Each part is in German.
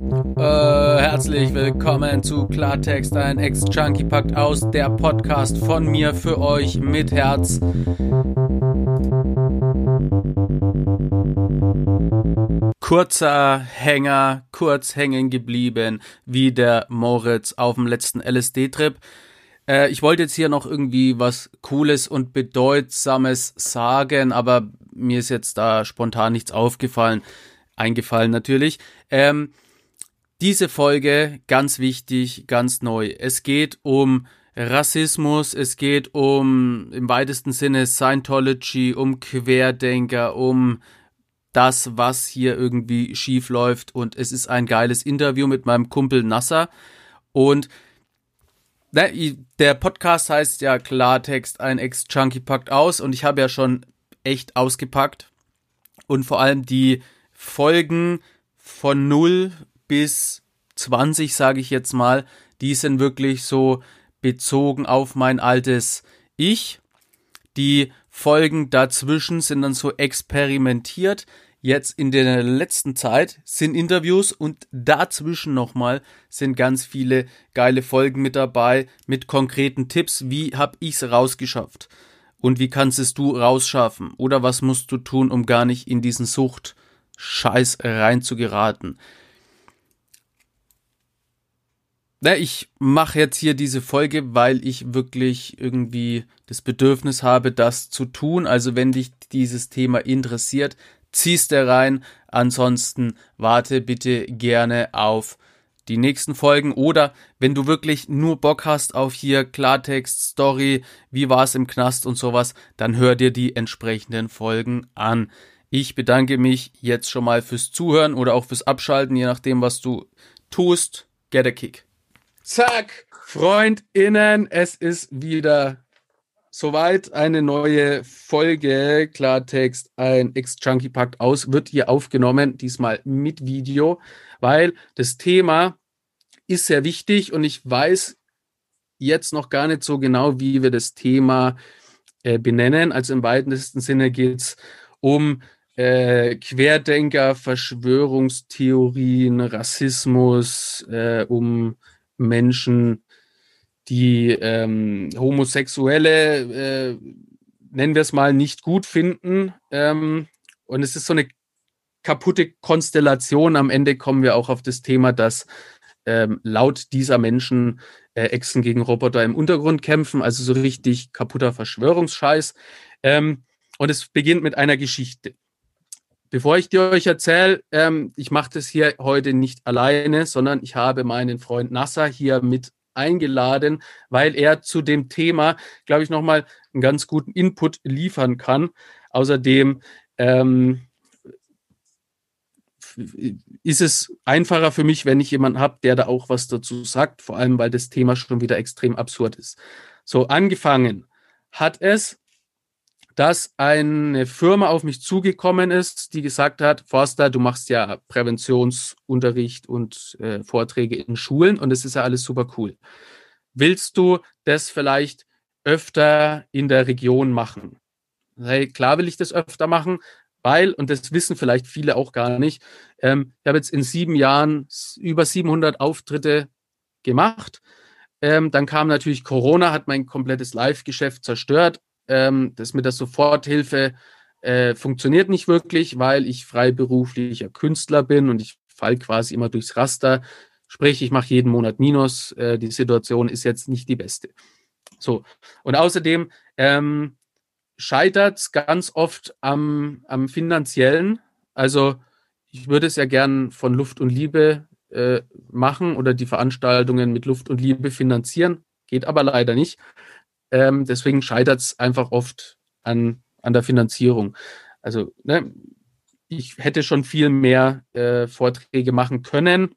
Äh, herzlich willkommen zu Klartext, ein Ex-Junkie packt aus, der Podcast von mir für euch mit Herz. Kurzer Hänger, kurz hängen geblieben, wie der Moritz auf dem letzten LSD-Trip. Äh, ich wollte jetzt hier noch irgendwie was Cooles und Bedeutsames sagen, aber mir ist jetzt da spontan nichts aufgefallen. Eingefallen natürlich. Ähm, diese Folge, ganz wichtig, ganz neu. Es geht um Rassismus, es geht um im weitesten Sinne Scientology, um Querdenker, um das, was hier irgendwie schief läuft. Und es ist ein geiles Interview mit meinem Kumpel Nasser. Und ne, der Podcast heißt ja Klartext, ein Ex-Junkie packt aus. Und ich habe ja schon echt ausgepackt. Und vor allem die Folgen von null bis 20, sage ich jetzt mal, die sind wirklich so bezogen auf mein altes Ich. Die Folgen dazwischen sind dann so experimentiert. Jetzt in der letzten Zeit sind Interviews und dazwischen nochmal sind ganz viele geile Folgen mit dabei mit konkreten Tipps. Wie hab ich's rausgeschafft? Und wie kannst es du rausschaffen? Oder was musst du tun, um gar nicht in diesen Sucht Scheiß reinzugeraten. Na, ich mache jetzt hier diese Folge, weil ich wirklich irgendwie das Bedürfnis habe, das zu tun. Also wenn dich dieses Thema interessiert, ziehst du rein. Ansonsten warte bitte gerne auf die nächsten Folgen oder wenn du wirklich nur Bock hast auf hier Klartext, Story, wie war es im Knast und sowas, dann hör dir die entsprechenden Folgen an. Ich bedanke mich jetzt schon mal fürs Zuhören oder auch fürs Abschalten, je nachdem, was du tust. Get a kick. Zack, FreundInnen, es ist wieder soweit. Eine neue Folge Klartext, ein Ex-Junkie packt aus, wird hier aufgenommen, diesmal mit Video, weil das Thema ist sehr wichtig und ich weiß jetzt noch gar nicht so genau, wie wir das Thema äh, benennen. Also im weitesten Sinne geht es um äh, Querdenker, Verschwörungstheorien, Rassismus, äh, um Menschen, die ähm, Homosexuelle, äh, nennen wir es mal, nicht gut finden. Ähm, und es ist so eine kaputte Konstellation. Am Ende kommen wir auch auf das Thema, dass ähm, laut dieser Menschen äh, Echsen gegen Roboter im Untergrund kämpfen, also so richtig kaputter Verschwörungsscheiß. Ähm, und es beginnt mit einer Geschichte. Bevor ich dir euch erzähle, ähm, ich mache das hier heute nicht alleine, sondern ich habe meinen Freund Nasser hier mit eingeladen, weil er zu dem Thema, glaube ich, nochmal einen ganz guten Input liefern kann. Außerdem ähm, ist es einfacher für mich, wenn ich jemanden habe, der da auch was dazu sagt, vor allem weil das Thema schon wieder extrem absurd ist. So, angefangen hat es dass eine Firma auf mich zugekommen ist, die gesagt hat, Forster, du machst ja Präventionsunterricht und äh, Vorträge in Schulen und das ist ja alles super cool. Willst du das vielleicht öfter in der Region machen? Hey, klar will ich das öfter machen, weil, und das wissen vielleicht viele auch gar nicht, ähm, ich habe jetzt in sieben Jahren über 700 Auftritte gemacht. Ähm, dann kam natürlich Corona, hat mein komplettes Live-Geschäft zerstört ähm, das mit der Soforthilfe äh, funktioniert nicht wirklich, weil ich freiberuflicher Künstler bin und ich fall quasi immer durchs Raster. Sprich, ich mache jeden Monat Minus. Äh, die Situation ist jetzt nicht die beste. So. Und außerdem ähm, scheitert es ganz oft am, am finanziellen. Also ich würde es ja gern von Luft und Liebe äh, machen oder die Veranstaltungen mit Luft und Liebe finanzieren. Geht aber leider nicht. Ähm, deswegen scheitert es einfach oft an, an der Finanzierung. Also, ne, ich hätte schon viel mehr äh, Vorträge machen können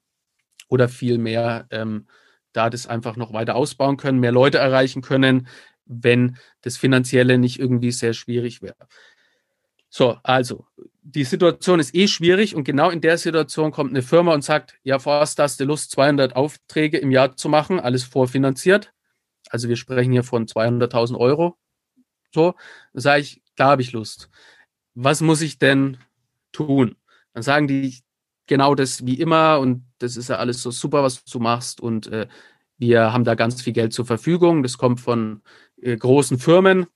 oder viel mehr ähm, da das einfach noch weiter ausbauen können, mehr Leute erreichen können, wenn das Finanzielle nicht irgendwie sehr schwierig wäre. So, also, die Situation ist eh schwierig und genau in der Situation kommt eine Firma und sagt, ja, Forster, hast du Lust, 200 Aufträge im Jahr zu machen, alles vorfinanziert? Also wir sprechen hier von 200.000 Euro. So, sage ich, da habe ich Lust. Was muss ich denn tun? Dann sagen die, genau das wie immer und das ist ja alles so super, was du machst und äh, wir haben da ganz viel Geld zur Verfügung. Das kommt von äh, großen Firmen.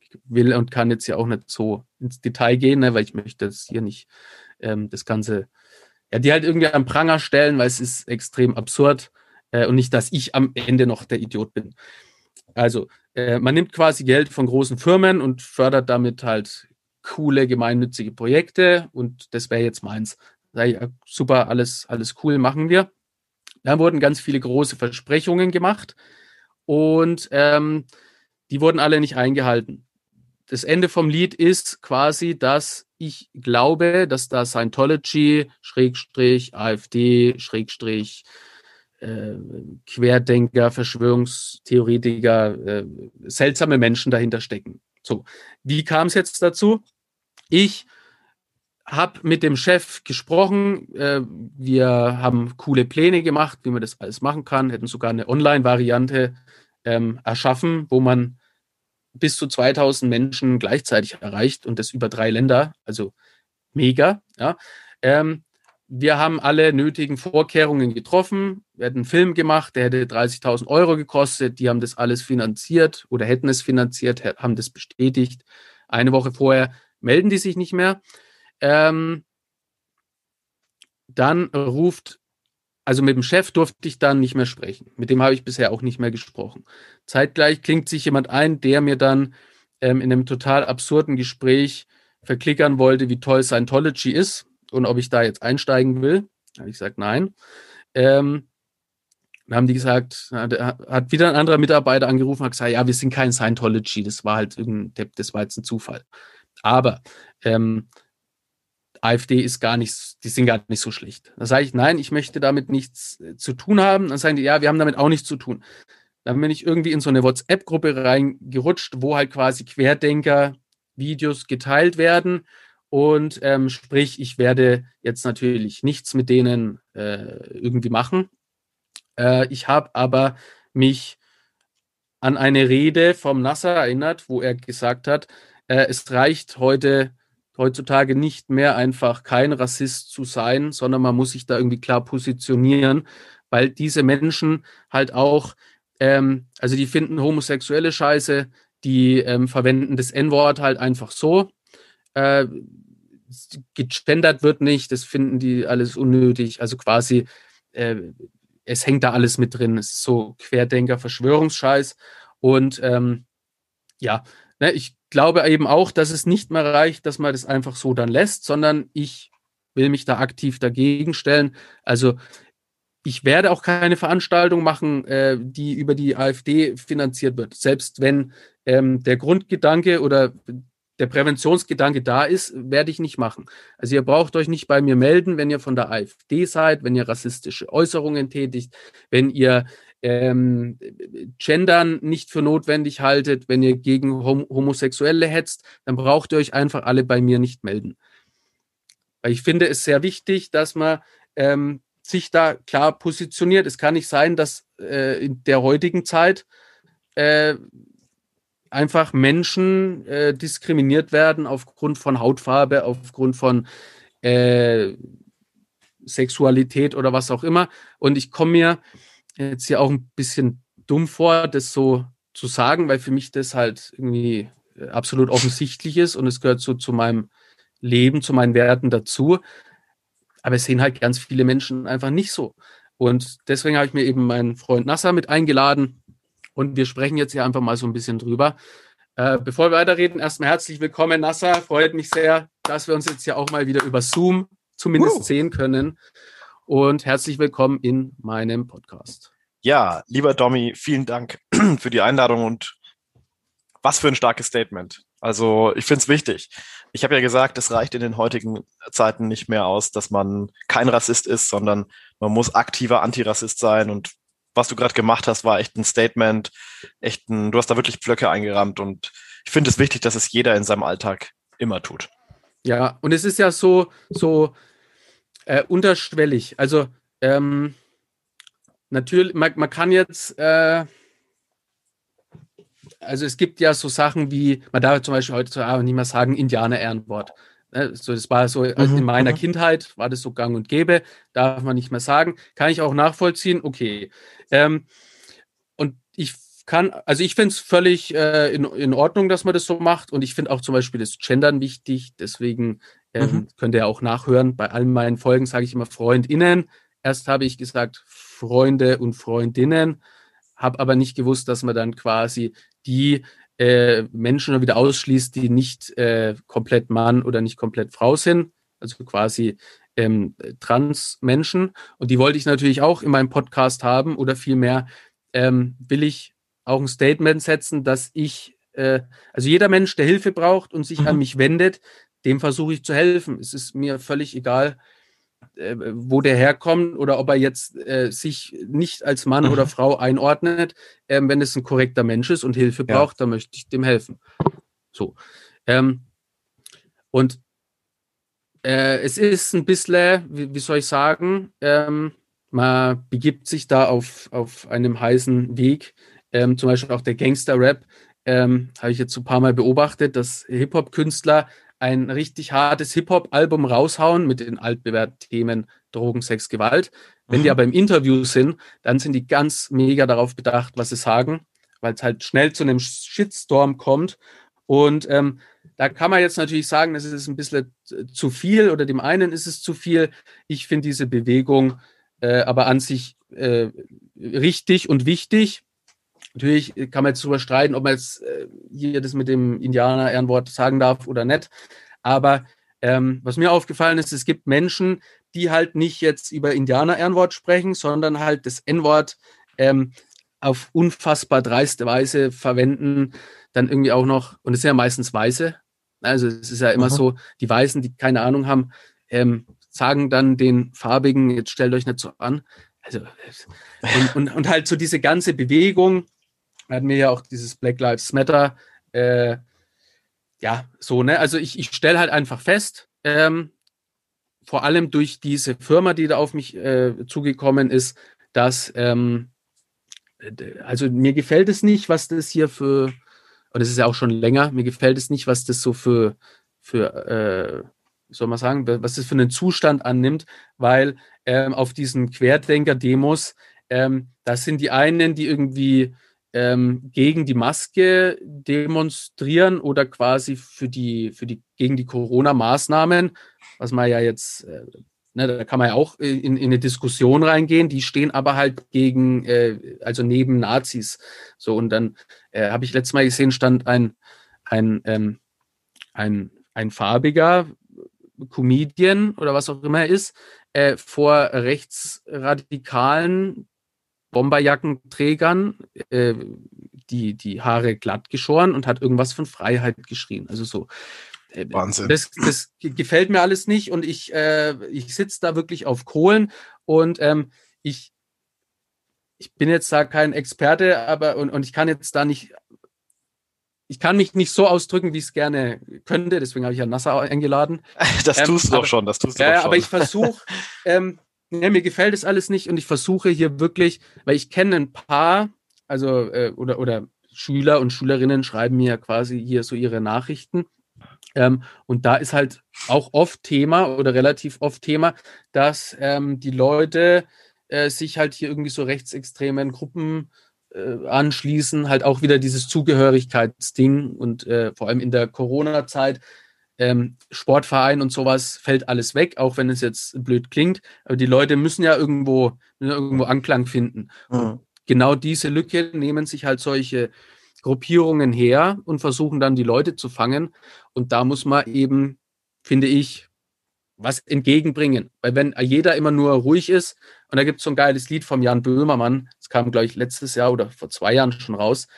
Ich will und kann jetzt ja auch nicht so ins Detail gehen, ne, weil ich möchte das hier nicht ähm, das Ganze, ja, die halt irgendwie am Pranger stellen, weil es ist extrem absurd äh, und nicht, dass ich am Ende noch der Idiot bin. Also, äh, man nimmt quasi Geld von großen Firmen und fördert damit halt coole, gemeinnützige Projekte und das wäre jetzt meins. Sag ich, super, alles, alles cool, machen wir. Da wurden ganz viele große Versprechungen gemacht und ähm, die wurden alle nicht eingehalten. Das Ende vom Lied ist quasi, dass ich glaube, dass da Scientology, Schrägstrich, AfD, Schrägstrich, äh, Querdenker, Verschwörungstheoretiker, äh, seltsame Menschen dahinter stecken. So, wie kam es jetzt dazu? Ich habe mit dem Chef gesprochen. Äh, wir haben coole Pläne gemacht, wie man das alles machen kann. Hätten sogar eine Online-Variante ähm, erschaffen, wo man bis zu 2000 Menschen gleichzeitig erreicht und das über drei Länder. Also mega. Ja. Ähm, wir haben alle nötigen Vorkehrungen getroffen. Wir hatten einen Film gemacht, der hätte 30.000 Euro gekostet. Die haben das alles finanziert oder hätten es finanziert, haben das bestätigt. Eine Woche vorher melden die sich nicht mehr. Ähm, dann ruft, also mit dem Chef durfte ich dann nicht mehr sprechen. Mit dem habe ich bisher auch nicht mehr gesprochen. Zeitgleich klingt sich jemand ein, der mir dann ähm, in einem total absurden Gespräch verklickern wollte, wie toll Scientology ist und ob ich da jetzt einsteigen will. Habe ich gesagt, nein. Ähm, dann haben die gesagt, hat wieder ein anderer Mitarbeiter angerufen, hat gesagt, ja, wir sind kein Scientology, das war halt irgendein, das war jetzt ein Zufall. Aber ähm, AfD ist gar nicht, die sind gar nicht so schlecht. Da sage ich, nein, ich möchte damit nichts äh, zu tun haben. Dann sagen die, ja, wir haben damit auch nichts zu tun. Dann bin ich irgendwie in so eine WhatsApp-Gruppe reingerutscht, wo halt quasi Querdenker-Videos geteilt werden. Und ähm, sprich, ich werde jetzt natürlich nichts mit denen äh, irgendwie machen. Äh, ich habe aber mich an eine Rede vom Nasser erinnert, wo er gesagt hat, äh, es reicht heute heutzutage nicht mehr einfach kein Rassist zu sein, sondern man muss sich da irgendwie klar positionieren, weil diese Menschen halt auch, ähm, also die finden homosexuelle Scheiße, die ähm, verwenden das N-Wort halt einfach so. Äh, gegendert wird nicht, das finden die alles unnötig. Also quasi, äh, es hängt da alles mit drin. Es ist so Querdenker, Verschwörungsscheiß. Und ähm, ja, ne, ich glaube eben auch, dass es nicht mehr reicht, dass man das einfach so dann lässt, sondern ich will mich da aktiv dagegen stellen. Also ich werde auch keine Veranstaltung machen, äh, die über die AfD finanziert wird. Selbst wenn ähm, der Grundgedanke oder der Präventionsgedanke da ist, werde ich nicht machen. Also ihr braucht euch nicht bei mir melden, wenn ihr von der AfD seid, wenn ihr rassistische Äußerungen tätigt, wenn ihr ähm, Gendern nicht für notwendig haltet, wenn ihr gegen Hom Homosexuelle hetzt, dann braucht ihr euch einfach alle bei mir nicht melden. Weil ich finde es sehr wichtig, dass man ähm, sich da klar positioniert. Es kann nicht sein, dass äh, in der heutigen Zeit äh, einfach Menschen äh, diskriminiert werden aufgrund von Hautfarbe, aufgrund von äh, Sexualität oder was auch immer. Und ich komme mir jetzt hier auch ein bisschen dumm vor, das so zu sagen, weil für mich das halt irgendwie äh, absolut offensichtlich ist und es gehört so zu meinem Leben, zu meinen Werten dazu. Aber es sehen halt ganz viele Menschen einfach nicht so. Und deswegen habe ich mir eben meinen Freund Nasser mit eingeladen und wir sprechen jetzt hier einfach mal so ein bisschen drüber. Äh, bevor wir weiterreden, erstmal herzlich willkommen, Nasser. Freut mich sehr, dass wir uns jetzt hier auch mal wieder über Zoom zumindest uh. sehen können und herzlich willkommen in meinem Podcast. Ja, lieber Domi, vielen Dank für die Einladung und was für ein starkes Statement. Also ich finde es wichtig. Ich habe ja gesagt, es reicht in den heutigen Zeiten nicht mehr aus, dass man kein Rassist ist, sondern man muss aktiver Antirassist sein. Und was du gerade gemacht hast, war echt ein Statement, echt ein, du hast da wirklich Pflöcke eingerammt. Und ich finde es wichtig, dass es jeder in seinem Alltag immer tut. Ja, und es ist ja so, so, äh, unterschwellig. Also ähm, natürlich, man, man, kann jetzt, äh, also es gibt ja so Sachen wie, man darf zum Beispiel heute nicht mehr sagen, Indianer-Ehrenwort. Ne, so, das war so mhm, in meiner mhm. Kindheit, war das so gang und gäbe, darf man nicht mehr sagen. Kann ich auch nachvollziehen, okay. Ähm, und ich kann, also ich finde es völlig äh, in, in Ordnung, dass man das so macht. Und ich finde auch zum Beispiel das Gendern wichtig. Deswegen ähm, mhm. könnt ihr auch nachhören. Bei allen meinen Folgen sage ich immer FreundInnen. Erst habe ich gesagt Freunde und Freundinnen, habe aber nicht gewusst, dass man dann quasi die äh, Menschen wieder ausschließt, die nicht äh, komplett Mann oder nicht komplett Frau sind. Also quasi ähm, Trans-Menschen. Und die wollte ich natürlich auch in meinem Podcast haben oder vielmehr ähm, will ich auch ein Statement setzen, dass ich, äh, also jeder Mensch, der Hilfe braucht und sich mhm. an mich wendet, dem versuche ich zu helfen. Es ist mir völlig egal, äh, wo der herkommt oder ob er jetzt äh, sich nicht als Mann mhm. oder Frau einordnet. Ähm, wenn es ein korrekter Mensch ist und Hilfe ja. braucht, dann möchte ich dem helfen. So. Ähm, und äh, es ist ein bisschen, wie, wie soll ich sagen, ähm, man begibt sich da auf, auf einem heißen Weg ähm, zum Beispiel auch der Gangster-Rap, ähm, habe ich jetzt ein paar Mal beobachtet, dass Hip-Hop-Künstler ein richtig hartes Hip-Hop-Album raushauen mit den altbewährten Themen Drogen, Sex, Gewalt. Wenn mhm. die aber im Interview sind, dann sind die ganz mega darauf bedacht, was sie sagen, weil es halt schnell zu einem Shitstorm kommt. Und ähm, da kann man jetzt natürlich sagen, das ist ein bisschen zu viel oder dem einen ist es zu viel. Ich finde diese Bewegung äh, aber an sich äh, richtig und wichtig. Natürlich kann man jetzt darüber streiten, ob man jetzt äh, hier das mit dem Indianer-Ehrenwort sagen darf oder nicht. Aber ähm, was mir aufgefallen ist, es gibt Menschen, die halt nicht jetzt über Indianer-Ehrenwort sprechen, sondern halt das N-Wort ähm, auf unfassbar dreiste Weise verwenden. Dann irgendwie auch noch, und es sind ja meistens Weiße. Also es ist ja immer Aha. so, die Weißen, die keine Ahnung haben, ähm, sagen dann den Farbigen, jetzt stellt euch nicht so an. Also, und, und, und halt so diese ganze Bewegung, hatten wir ja auch dieses Black Lives Matter. Äh, ja, so, ne? Also ich, ich stelle halt einfach fest, ähm, vor allem durch diese Firma, die da auf mich äh, zugekommen ist, dass, ähm, also mir gefällt es nicht, was das hier für, und das ist ja auch schon länger, mir gefällt es nicht, was das so für, für äh, soll man sagen, was das für einen Zustand annimmt, weil ähm, auf diesen Querdenker-Demos, ähm, das sind die einen, die irgendwie ähm, gegen die Maske demonstrieren oder quasi für die, für die, gegen die Corona-Maßnahmen, was man ja jetzt, äh, ne, da kann man ja auch in, in eine Diskussion reingehen, die stehen aber halt gegen, äh, also neben Nazis. So, und dann äh, habe ich letztes Mal gesehen, stand ein, ein, ähm, ein, ein farbiger Comedian oder was auch immer er ist, äh, vor rechtsradikalen Bomberjackenträgern äh, die, die Haare glatt geschoren und hat irgendwas von Freiheit geschrien. Also so. Äh, Wahnsinn. Das, das gefällt mir alles nicht und ich, äh, ich sitze da wirklich auf Kohlen und ähm, ich, ich bin jetzt da kein Experte, aber und, und ich kann jetzt da nicht, ich kann mich nicht so ausdrücken, wie ich es gerne könnte, deswegen habe ich ja Nasser eingeladen. Das tust ähm, du aber, doch schon, das tust du ja, doch schon. Aber ich versuche, ähm, ja, mir gefällt es alles nicht und ich versuche hier wirklich, weil ich kenne ein paar, also äh, oder, oder Schüler und Schülerinnen schreiben mir quasi hier so ihre Nachrichten. Ähm, und da ist halt auch oft Thema oder relativ oft Thema, dass ähm, die Leute äh, sich halt hier irgendwie so rechtsextremen Gruppen äh, anschließen, halt auch wieder dieses Zugehörigkeitsding und äh, vor allem in der Corona-Zeit ähm, Sportverein und sowas fällt alles weg, auch wenn es jetzt blöd klingt. Aber die Leute müssen ja irgendwo, müssen irgendwo Anklang finden. Mhm. genau diese Lücke nehmen sich halt solche Gruppierungen her und versuchen dann die Leute zu fangen. Und da muss man eben, finde ich, was entgegenbringen. Weil wenn jeder immer nur ruhig ist, und da gibt es so ein geiles Lied vom Jan Böhmermann, das kam, glaube ich, letztes Jahr oder vor zwei Jahren schon raus,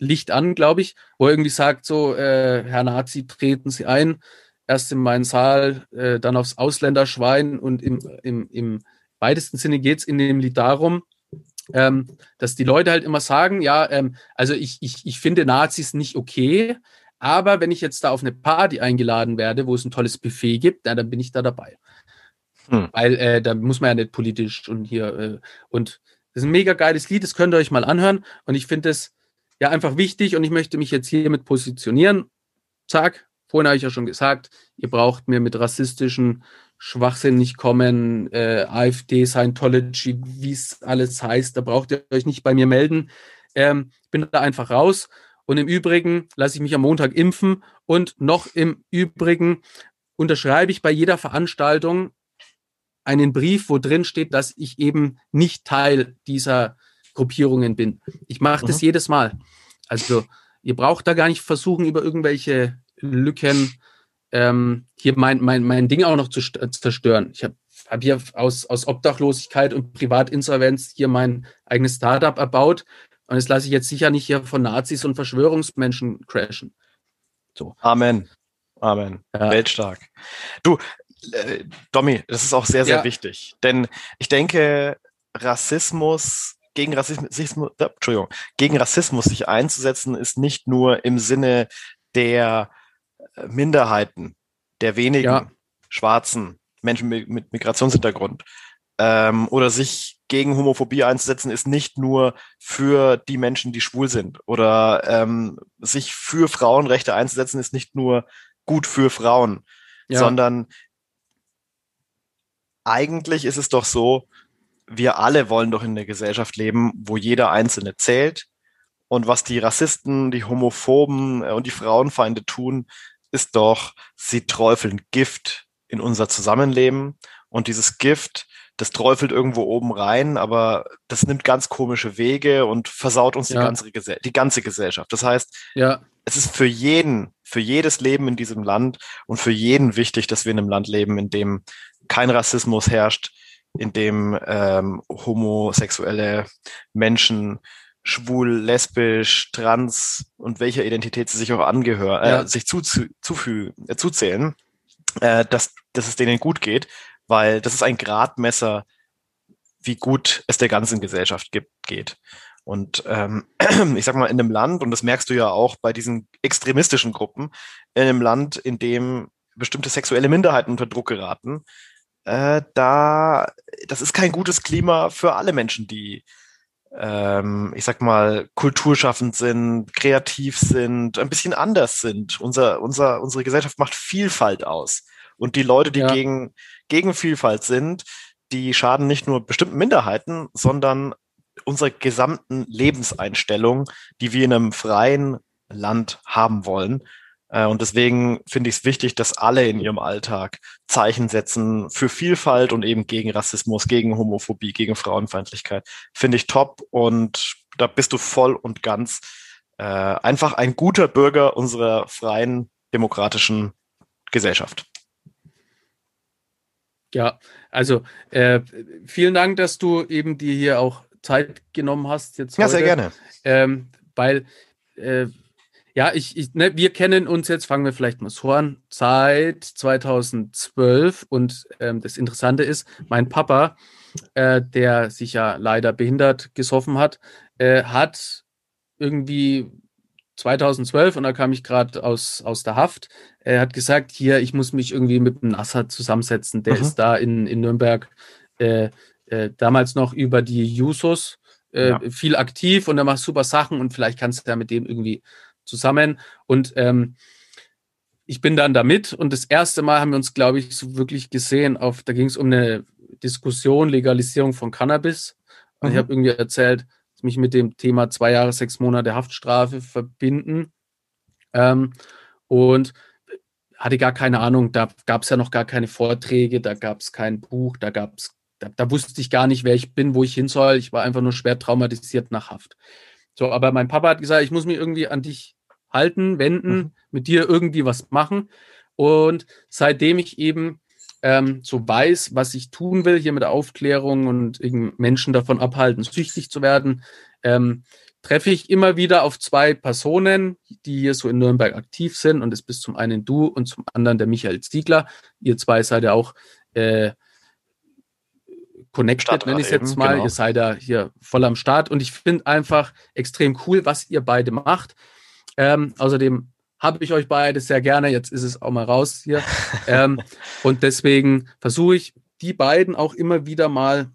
Licht an, glaube ich, wo er irgendwie sagt, so, äh, Herr Nazi, treten Sie ein, erst in meinen Saal, äh, dann aufs Ausländerschwein und im, im, im weitesten Sinne geht es in dem Lied darum, ähm, dass die Leute halt immer sagen, ja, ähm, also ich, ich, ich finde Nazis nicht okay, aber wenn ich jetzt da auf eine Party eingeladen werde, wo es ein tolles Buffet gibt, na, dann bin ich da dabei. Hm. Weil äh, da muss man ja nicht politisch und hier äh, und das ist ein mega geiles Lied, das könnt ihr euch mal anhören und ich finde es ja einfach wichtig und ich möchte mich jetzt hiermit positionieren. Zack, vorhin habe ich ja schon gesagt, ihr braucht mir mit rassistischen Schwachsinn nicht kommen, äh, AfD, Scientology, wie es alles heißt, da braucht ihr euch nicht bei mir melden. Ähm, bin da einfach raus. Und im Übrigen lasse ich mich am Montag impfen und noch im Übrigen unterschreibe ich bei jeder Veranstaltung einen Brief, wo drin steht, dass ich eben nicht Teil dieser Gruppierungen bin. Ich mache das mhm. jedes Mal. Also ihr braucht da gar nicht versuchen, über irgendwelche Lücken ähm, hier mein, mein, mein Ding auch noch zu zerstören. Ich habe hab hier aus, aus Obdachlosigkeit und Privatinsolvenz hier mein eigenes Startup erbaut und das lasse ich jetzt sicher nicht hier von Nazis und Verschwörungsmenschen crashen. So. Amen. Amen. Ja. Weltstark. Du, äh, Domi, das ist auch sehr, sehr ja. wichtig. Denn ich denke, Rassismus, gegen Rassismus, äh, Entschuldigung, gegen Rassismus sich einzusetzen, ist nicht nur im Sinne der äh, Minderheiten, der wenigen ja. schwarzen Menschen mit, mit Migrationshintergrund, ähm, oder sich gegen Homophobie einzusetzen, ist nicht nur für die Menschen, die schwul sind. Oder ähm, sich für Frauenrechte einzusetzen, ist nicht nur gut für Frauen, ja. sondern eigentlich ist es doch so, wir alle wollen doch in einer Gesellschaft leben, wo jeder Einzelne zählt. Und was die Rassisten, die Homophoben äh, und die Frauenfeinde tun, ist doch, sie träufeln Gift in unser Zusammenleben. Und dieses Gift das träufelt irgendwo oben rein, aber das nimmt ganz komische Wege und versaut uns ja. die, ganze die ganze Gesellschaft. Das heißt, ja. es ist für jeden, für jedes Leben in diesem Land und für jeden wichtig, dass wir in einem Land leben, in dem kein Rassismus herrscht, in dem ähm, homosexuelle Menschen schwul, lesbisch, trans und welcher Identität sie sich auch angehören, äh, ja. sich zu, zu, zufügen, äh, zuzählen, äh, dass, dass es denen gut geht weil das ist ein Gradmesser, wie gut es der ganzen Gesellschaft gibt, geht. Und ähm, ich sag mal, in einem Land, und das merkst du ja auch bei diesen extremistischen Gruppen, in einem Land, in dem bestimmte sexuelle Minderheiten unter Druck geraten, äh, da, das ist kein gutes Klima für alle Menschen, die, ähm, ich sag mal, kulturschaffend sind, kreativ sind, ein bisschen anders sind. Unser, unser, unsere Gesellschaft macht Vielfalt aus. Und die Leute, die ja. gegen, gegen Vielfalt sind, die schaden nicht nur bestimmten Minderheiten, sondern unserer gesamten Lebenseinstellung, die wir in einem freien Land haben wollen. Äh, und deswegen finde ich es wichtig, dass alle in ihrem Alltag Zeichen setzen für Vielfalt und eben gegen Rassismus, gegen Homophobie, gegen Frauenfeindlichkeit. Finde ich top und da bist du voll und ganz äh, einfach ein guter Bürger unserer freien demokratischen Gesellschaft. Ja, also äh, vielen Dank, dass du eben dir hier auch Zeit genommen hast. Jetzt ja, heute. sehr gerne. Ähm, weil, äh, ja, ich, ich ne, wir kennen uns jetzt, fangen wir vielleicht mal so an, seit 2012. Und ähm, das Interessante ist, mein Papa, äh, der sich ja leider behindert gesoffen hat, äh, hat irgendwie 2012 und da kam ich gerade aus, aus der Haft. Er hat gesagt, hier, ich muss mich irgendwie mit dem Nasser zusammensetzen. Der mhm. ist da in, in Nürnberg äh, äh, damals noch über die Jusos äh, ja. viel aktiv und er macht super Sachen und vielleicht kannst du ja mit dem irgendwie zusammen. Und ähm, ich bin dann da mit und das erste Mal haben wir uns, glaube ich, so wirklich gesehen. Auf, da ging es um eine Diskussion, Legalisierung von Cannabis. Und mhm. ich habe irgendwie erzählt, mich mit dem Thema zwei Jahre, sechs Monate Haftstrafe verbinden. Ähm, und hatte gar keine Ahnung, da gab es ja noch gar keine Vorträge, da gab es kein Buch, da gab es, da, da, wusste ich gar nicht, wer ich bin, wo ich hin soll. Ich war einfach nur schwer traumatisiert nach Haft. So, aber mein Papa hat gesagt, ich muss mich irgendwie an dich halten, wenden, mhm. mit dir irgendwie was machen. Und seitdem ich eben ähm, so weiß, was ich tun will, hier mit der Aufklärung und Menschen davon abhalten, süchtig zu werden, ähm, treffe ich immer wieder auf zwei Personen, die hier so in Nürnberg aktiv sind. Und es bist zum einen du und zum anderen der Michael Ziegler. Ihr zwei seid ja auch äh, connected, nenne ich es jetzt mal. Genau. Ihr seid da hier voll am Start. Und ich finde einfach extrem cool, was ihr beide macht. Ähm, außerdem habe ich euch beide sehr gerne. Jetzt ist es auch mal raus hier. ähm, und deswegen versuche ich, die beiden auch immer wieder mal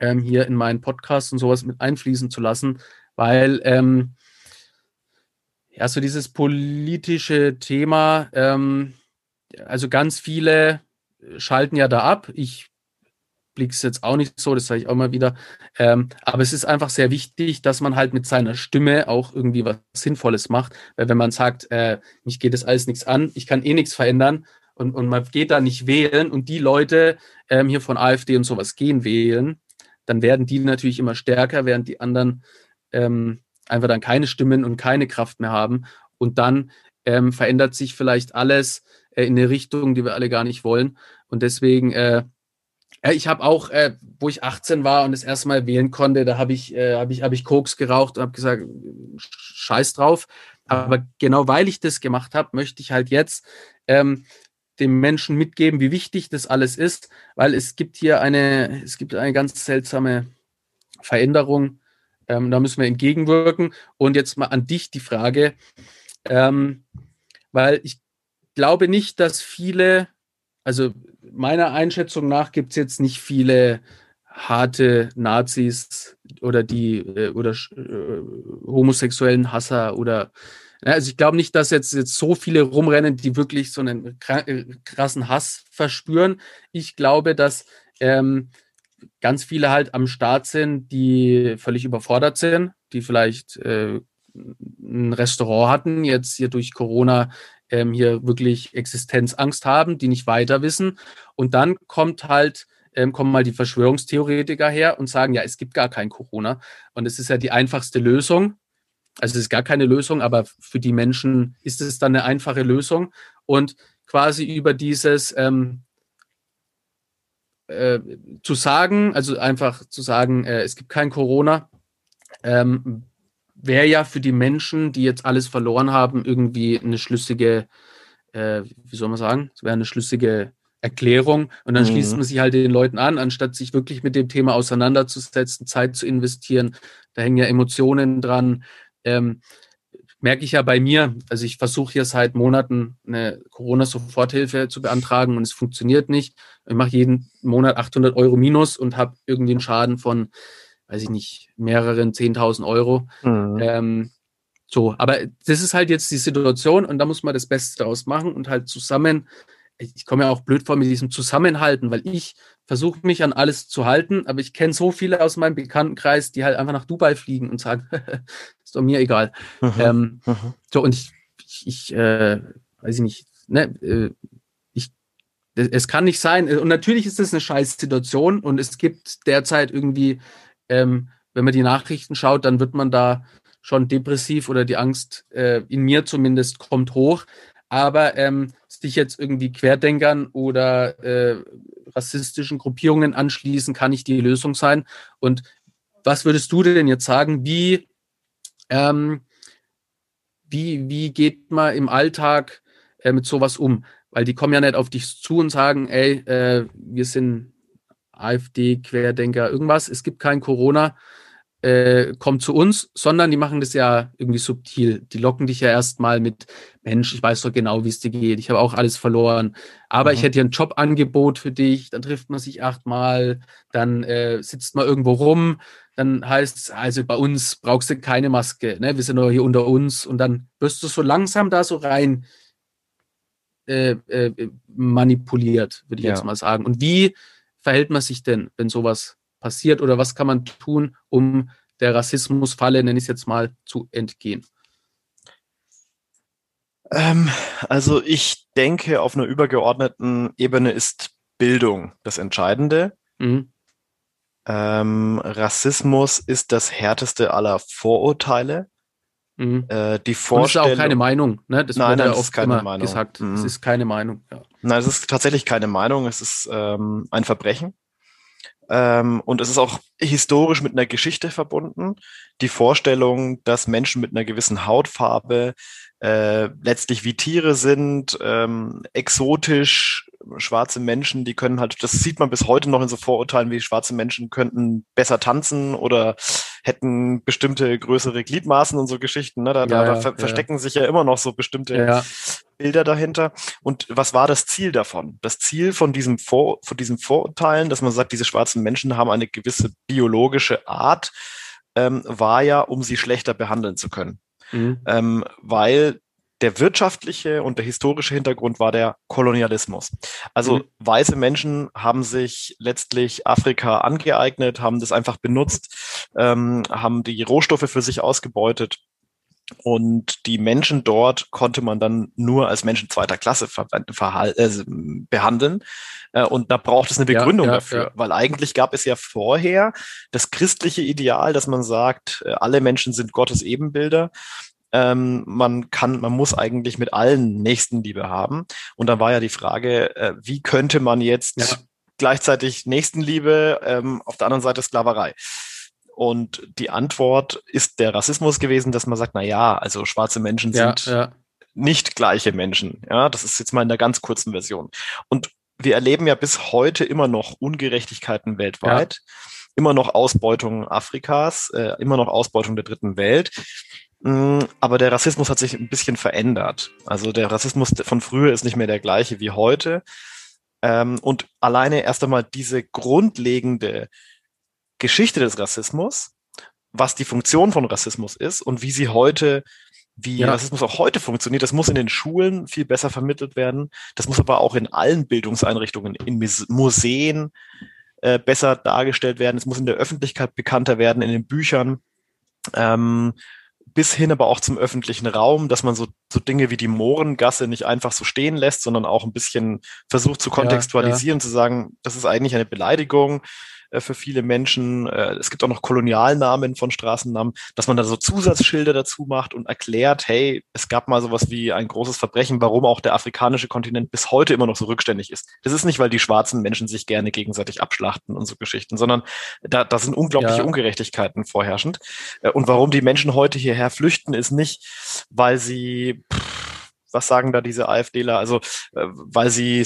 ähm, hier in meinen Podcast und sowas mit einfließen zu lassen, weil ähm, Ja, so dieses politische Thema, ähm, also ganz viele schalten ja da ab. Ich blicke es jetzt auch nicht so, das sage ich auch mal wieder. Ähm, aber es ist einfach sehr wichtig, dass man halt mit seiner Stimme auch irgendwie was Sinnvolles macht. Weil wenn man sagt, äh, mich geht das alles nichts an, ich kann eh nichts verändern und, und man geht da nicht wählen und die Leute ähm, hier von AfD und sowas gehen wählen, dann werden die natürlich immer stärker, während die anderen ähm, einfach dann keine Stimmen und keine Kraft mehr haben. Und dann ähm, verändert sich vielleicht alles äh, in eine Richtung, die wir alle gar nicht wollen. Und deswegen, äh, ich habe auch, äh, wo ich 18 war und das erste Mal wählen konnte, da habe ich, äh, hab ich, hab ich Koks geraucht und habe gesagt, scheiß drauf. Aber genau weil ich das gemacht habe, möchte ich halt jetzt ähm, dem Menschen mitgeben, wie wichtig das alles ist, weil es gibt hier eine, es gibt eine ganz seltsame Veränderung. Ähm, da müssen wir entgegenwirken. Und jetzt mal an dich die Frage, ähm, weil ich glaube nicht, dass viele, also meiner Einschätzung nach gibt es jetzt nicht viele harte Nazis oder die äh, oder äh, homosexuellen Hasser oder also ich glaube nicht, dass jetzt, jetzt so viele rumrennen, die wirklich so einen äh, krassen Hass verspüren. Ich glaube, dass ähm, ganz viele halt am Start sind, die völlig überfordert sind, die vielleicht äh, ein Restaurant hatten, jetzt hier durch Corona ähm, hier wirklich Existenzangst haben, die nicht weiter wissen. Und dann kommt halt, ähm, kommen mal die Verschwörungstheoretiker her und sagen, ja, es gibt gar kein Corona. Und es ist ja die einfachste Lösung. Also es ist gar keine Lösung, aber für die Menschen ist es dann eine einfache Lösung. Und quasi über dieses ähm, äh, zu sagen, also einfach zu sagen, äh, es gibt kein Corona, ähm, wäre ja für die Menschen, die jetzt alles verloren haben, irgendwie eine schlüssige, äh, wie soll man sagen, es wäre eine schlüssige Erklärung. Und dann mhm. schließt man sich halt den Leuten an, anstatt sich wirklich mit dem Thema auseinanderzusetzen, Zeit zu investieren. Da hängen ja Emotionen dran. Ähm, merke ich ja bei mir, also ich versuche hier seit Monaten eine Corona-Soforthilfe zu beantragen und es funktioniert nicht. Ich mache jeden Monat 800 Euro minus und habe irgendwie einen Schaden von weiß ich nicht, mehreren 10.000 Euro. Mhm. Ähm, so, aber das ist halt jetzt die Situation und da muss man das Beste daraus machen und halt zusammen, ich komme ja auch blöd vor mit diesem Zusammenhalten, weil ich versuche mich an alles zu halten, aber ich kenne so viele aus meinem Bekanntenkreis, die halt einfach nach Dubai fliegen und sagen, ist doch mir egal. Mhm. Ähm, mhm. So, und ich, ich, ich äh, weiß ich nicht, ne, äh, es kann nicht sein, und natürlich ist das eine scheiß Situation und es gibt derzeit irgendwie ähm, wenn man die Nachrichten schaut, dann wird man da schon depressiv oder die Angst äh, in mir zumindest kommt hoch. Aber ähm, sich jetzt irgendwie Querdenkern oder äh, rassistischen Gruppierungen anschließen, kann nicht die Lösung sein. Und was würdest du denn jetzt sagen? Wie, ähm, wie, wie geht man im Alltag äh, mit sowas um? Weil die kommen ja nicht auf dich zu und sagen, ey, äh, wir sind AfD, Querdenker, irgendwas. Es gibt kein Corona, äh, kommt zu uns, sondern die machen das ja irgendwie subtil. Die locken dich ja erstmal mit, Mensch, ich weiß doch genau, wie es dir geht. Ich habe auch alles verloren. Aber mhm. ich hätte hier ein Jobangebot für dich. Dann trifft man sich achtmal, dann äh, sitzt man irgendwo rum. Dann heißt es, also bei uns brauchst du keine Maske. Ne? Wir sind doch hier unter uns. Und dann wirst du so langsam da so rein äh, äh, manipuliert, würde ich ja. jetzt mal sagen. Und wie verhält man sich denn, wenn sowas passiert oder was kann man tun, um der Rassismusfalle, nenne ich es jetzt mal, zu entgehen? Ähm, also ich denke, auf einer übergeordneten Ebene ist Bildung das Entscheidende. Mhm. Ähm, Rassismus ist das härteste aller Vorurteile. Mhm. Äh, die Vorstellung, das ist auch keine Meinung, ne? Das nein, nein, ja oft keine Meinung. gesagt. Mhm. Es ist keine Meinung. Ja. Nein, es ist tatsächlich keine Meinung. Es ist ähm, ein Verbrechen. Ähm, und es ist auch historisch mit einer Geschichte verbunden. Die Vorstellung, dass Menschen mit einer gewissen Hautfarbe äh, letztlich wie Tiere sind, ähm, exotisch, schwarze Menschen, die können halt, das sieht man bis heute noch in so Vorurteilen, wie schwarze Menschen könnten besser tanzen oder hätten bestimmte größere Gliedmaßen und so Geschichten. Ne? Da, ja, da ver ja. verstecken sich ja immer noch so bestimmte ja. Bilder dahinter. Und was war das Ziel davon? Das Ziel von diesem, Vor von diesem Vorurteilen, dass man sagt, diese schwarzen Menschen haben eine gewisse biologische Art, ähm, war ja, um sie schlechter behandeln zu können. Mhm. Ähm, weil der wirtschaftliche und der historische Hintergrund war der Kolonialismus. Also mhm. weiße Menschen haben sich letztlich Afrika angeeignet, haben das einfach benutzt, ähm, haben die Rohstoffe für sich ausgebeutet. Und die Menschen dort konnte man dann nur als Menschen zweiter Klasse äh, behandeln. Äh, und da braucht es eine Begründung ja, ja, dafür, ja. weil eigentlich gab es ja vorher das christliche Ideal, dass man sagt, äh, alle Menschen sind Gottes Ebenbilder ähm, man kann, man muss eigentlich mit allen Nächstenliebe haben. Und dann war ja die Frage, äh, wie könnte man jetzt ja. gleichzeitig Nächstenliebe, ähm, auf der anderen Seite Sklaverei? Und die Antwort ist der Rassismus gewesen, dass man sagt, na ja, also schwarze Menschen sind ja, ja. nicht gleiche Menschen. Ja, das ist jetzt mal in der ganz kurzen Version. Und wir erleben ja bis heute immer noch Ungerechtigkeiten weltweit, ja. Immer noch Ausbeutung Afrikas, äh, immer noch Ausbeutung der dritten Welt. Mm, aber der Rassismus hat sich ein bisschen verändert. Also der Rassismus von früher ist nicht mehr der gleiche wie heute. Ähm, und alleine erst einmal diese grundlegende Geschichte des Rassismus, was die Funktion von Rassismus ist und wie sie heute, wie ja. Rassismus auch heute funktioniert, das muss in den Schulen viel besser vermittelt werden. Das muss aber auch in allen Bildungseinrichtungen, in Museen äh, besser dargestellt werden. Es muss in der Öffentlichkeit bekannter werden, in den Büchern. Ähm, bis hin aber auch zum öffentlichen Raum, dass man so, so Dinge wie die Mohrengasse nicht einfach so stehen lässt, sondern auch ein bisschen versucht zu kontextualisieren, ja, ja. zu sagen, das ist eigentlich eine Beleidigung, äh, für viele Menschen. Äh, es gibt auch noch Kolonialnamen von Straßennamen, dass man da so Zusatzschilder dazu macht und erklärt, hey, es gab mal sowas wie ein großes Verbrechen, warum auch der afrikanische Kontinent bis heute immer noch so rückständig ist. Das ist nicht, weil die schwarzen Menschen sich gerne gegenseitig abschlachten und so Geschichten, sondern da, da sind unglaubliche ja. Ungerechtigkeiten vorherrschend. Äh, und warum die Menschen heute hierher flüchten, ist nicht, weil sie pff, was sagen da diese AfDler? Also, äh, weil sie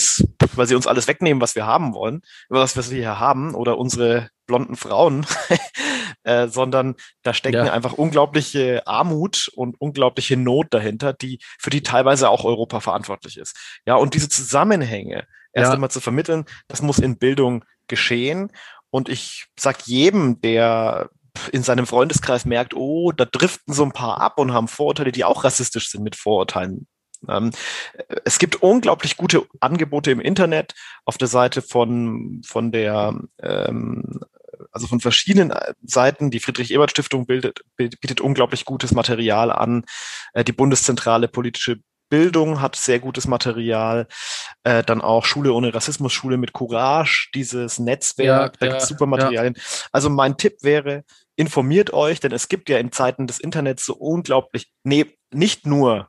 weil sie uns alles wegnehmen, was wir haben wollen, was, was wir hier haben, oder unsere blonden Frauen, äh, sondern da steckt ja. einfach unglaubliche Armut und unglaubliche Not dahinter, die für die teilweise auch Europa verantwortlich ist. Ja, und diese Zusammenhänge erst ja. einmal zu vermitteln, das muss in Bildung geschehen. Und ich sag jedem, der in seinem Freundeskreis merkt, oh, da driften so ein paar ab und haben Vorurteile, die auch rassistisch sind mit Vorurteilen ähm, es gibt unglaublich gute Angebote im Internet auf der Seite von, von der, ähm, also von verschiedenen äh, Seiten. Die Friedrich-Ebert-Stiftung bietet unglaublich gutes Material an. Äh, die Bundeszentrale politische Bildung hat sehr gutes Material. Äh, dann auch Schule ohne Rassismus, Schule mit Courage, dieses Netzwerk, ja, da ja, gibt super Materialien. Ja. Also mein Tipp wäre, informiert euch, denn es gibt ja in Zeiten des Internets so unglaublich, nee, nicht nur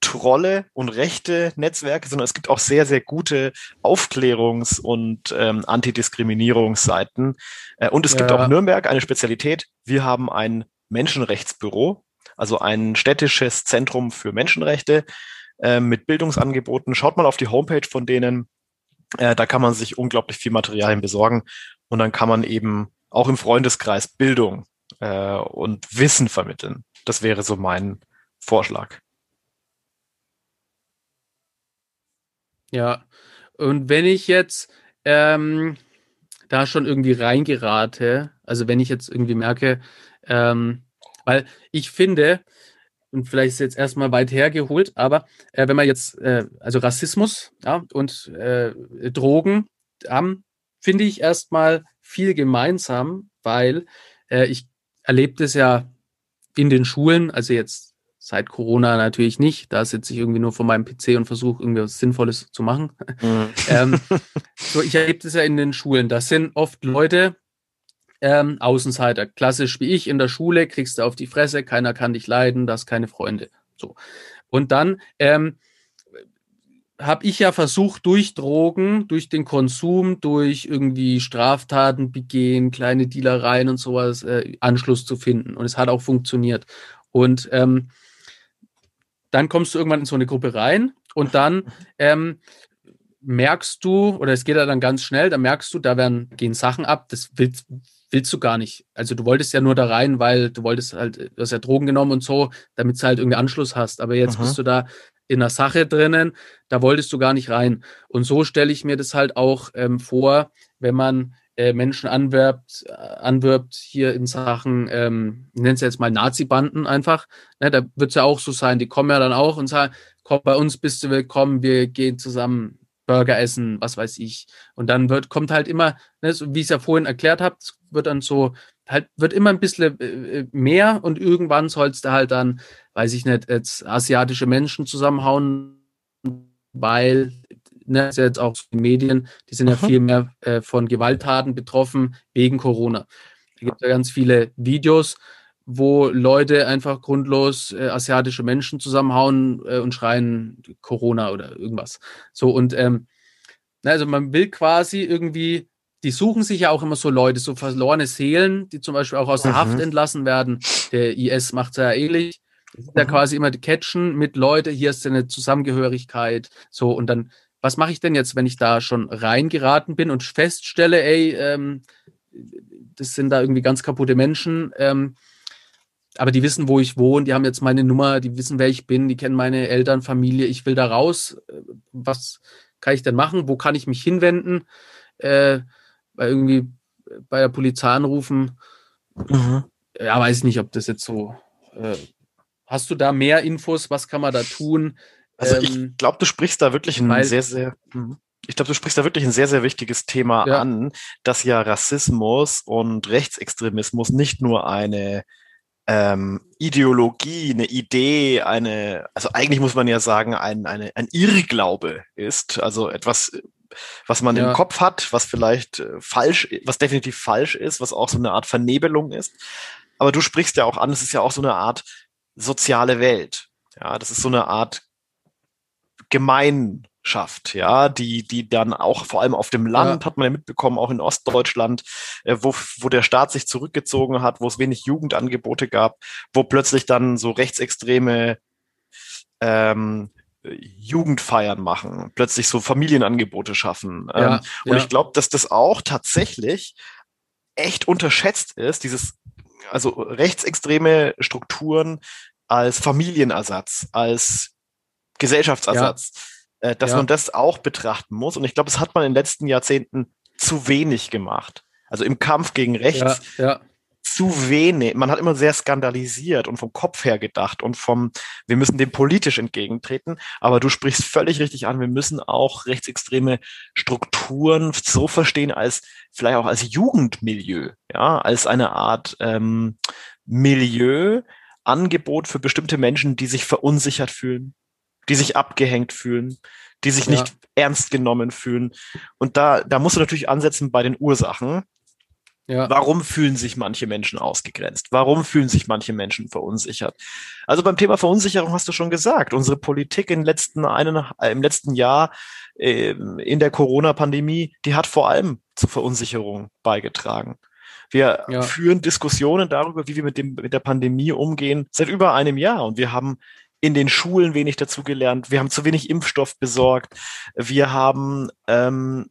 Trolle und rechte Netzwerke, sondern es gibt auch sehr, sehr gute Aufklärungs- und ähm, Antidiskriminierungsseiten. Äh, und es ja. gibt auch Nürnberg eine Spezialität. Wir haben ein Menschenrechtsbüro, also ein städtisches Zentrum für Menschenrechte äh, mit Bildungsangeboten. Schaut mal auf die Homepage von denen. Äh, da kann man sich unglaublich viel Materialien besorgen und dann kann man eben auch im Freundeskreis Bildung äh, und Wissen vermitteln. Das wäre so mein Vorschlag. Ja, und wenn ich jetzt ähm, da schon irgendwie reingerate, also wenn ich jetzt irgendwie merke, ähm, weil ich finde, und vielleicht ist jetzt erstmal weit hergeholt, aber äh, wenn man jetzt, äh, also Rassismus ja, und äh, Drogen haben, finde ich erstmal viel gemeinsam, weil äh, ich erlebe das ja in den Schulen, also jetzt Seit Corona natürlich nicht. Da sitze ich irgendwie nur vor meinem PC und versuche irgendwie was Sinnvolles zu machen. Mhm. ähm, so, ich erlebe das ja in den Schulen. Das sind oft Leute, ähm, Außenseiter, klassisch wie ich in der Schule, kriegst du auf die Fresse, keiner kann dich leiden, das keine Freunde. So. Und dann ähm, habe ich ja versucht, durch Drogen, durch den Konsum, durch irgendwie Straftaten begehen, kleine Dealereien und sowas, äh, Anschluss zu finden. Und es hat auch funktioniert. Und ähm, dann kommst du irgendwann in so eine Gruppe rein und dann ähm, merkst du, oder es geht ja dann ganz schnell, da merkst du, da werden, gehen Sachen ab, das willst, willst du gar nicht. Also du wolltest ja nur da rein, weil du wolltest halt, du hast ja Drogen genommen und so, damit du halt irgendwie Anschluss hast. Aber jetzt Aha. bist du da in einer Sache drinnen, da wolltest du gar nicht rein. Und so stelle ich mir das halt auch ähm, vor, wenn man äh, Menschen anwerbt, äh, anwirbt hier in Sachen, ähm, nennen es jetzt mal Nazi-Banden einfach. Ne, da wird es ja auch so sein, die kommen ja dann auch und sagen, komm, bei uns bist du willkommen, wir gehen zusammen Burger essen, was weiß ich. Und dann wird, kommt halt immer, ne, so wie ich es ja vorhin erklärt habe, wird dann so, halt, wird immer ein bisschen äh, äh mehr und irgendwann sollst du halt dann, weiß ich nicht, jetzt asiatische Menschen zusammenhauen, weil ne, ist ja jetzt auch die Medien, die sind ja viel mehr äh, von Gewalttaten betroffen wegen Corona. Da gibt es ja ganz viele Videos, wo Leute einfach grundlos äh, asiatische Menschen zusammenhauen äh, und schreien Corona oder irgendwas. So und ähm, also man will quasi irgendwie, die suchen sich ja auch immer so Leute, so verlorene Seelen, die zum Beispiel auch aus der mhm. Haft entlassen werden. Der IS macht es ja ähnlich. Mhm. quasi immer die Catchen mit Leute, hier ist eine Zusammengehörigkeit, so und dann was mache ich denn jetzt, wenn ich da schon reingeraten bin und feststelle, ey, ähm, das sind da irgendwie ganz kaputte Menschen, ähm, aber die wissen, wo ich wohne, die haben jetzt meine Nummer, die wissen, wer ich bin, die kennen meine Eltern, Familie, ich will da raus. Was kann ich denn machen? Wo kann ich mich hinwenden? Äh, bei irgendwie bei der Polizei anrufen. Mhm. Ja, weiß ich nicht, ob das jetzt so. Äh, hast du da mehr Infos? Was kann man da tun? Also ich ähm, glaube, du sprichst da wirklich ein sehr, sehr, mhm. ich glaube, du sprichst da wirklich ein sehr, sehr wichtiges Thema ja. an, dass ja Rassismus und Rechtsextremismus nicht nur eine ähm, Ideologie, eine Idee, eine, also eigentlich muss man ja sagen, ein, eine, ein Irrglaube ist, also etwas, was man ja. im Kopf hat, was vielleicht äh, falsch, was definitiv falsch ist, was auch so eine Art Vernebelung ist. Aber du sprichst ja auch an, es ist ja auch so eine Art soziale Welt. Ja, das ist so eine Art Gemeinschaft, ja, die, die dann auch vor allem auf dem Land, ja. hat man ja mitbekommen, auch in Ostdeutschland, äh, wo, wo der Staat sich zurückgezogen hat, wo es wenig Jugendangebote gab, wo plötzlich dann so rechtsextreme ähm, Jugendfeiern machen, plötzlich so Familienangebote schaffen. Ja, ähm, und ja. ich glaube, dass das auch tatsächlich echt unterschätzt ist, dieses, also rechtsextreme Strukturen als Familienersatz, als Gesellschaftsersatz, ja. äh, dass ja. man das auch betrachten muss. Und ich glaube, das hat man in den letzten Jahrzehnten zu wenig gemacht. Also im Kampf gegen rechts ja, zu wenig. Man hat immer sehr skandalisiert und vom Kopf her gedacht und vom, wir müssen dem politisch entgegentreten. Aber du sprichst völlig richtig an, wir müssen auch rechtsextreme Strukturen so verstehen als vielleicht auch als Jugendmilieu, ja, als eine Art ähm, Milieu, Angebot für bestimmte Menschen, die sich verunsichert fühlen, die sich abgehängt fühlen, die sich ja. nicht ernst genommen fühlen. Und da, da musst du natürlich ansetzen bei den Ursachen. Ja. Warum fühlen sich manche Menschen ausgegrenzt? Warum fühlen sich manche Menschen verunsichert? Also beim Thema Verunsicherung hast du schon gesagt, unsere Politik im letzten, einen, äh, im letzten Jahr äh, in der Corona-Pandemie, die hat vor allem zur Verunsicherung beigetragen. Wir ja. führen Diskussionen darüber, wie wir mit, dem, mit der Pandemie umgehen, seit über einem Jahr. Und wir haben in den Schulen wenig dazugelernt. Wir haben zu wenig Impfstoff besorgt. Wir haben ähm,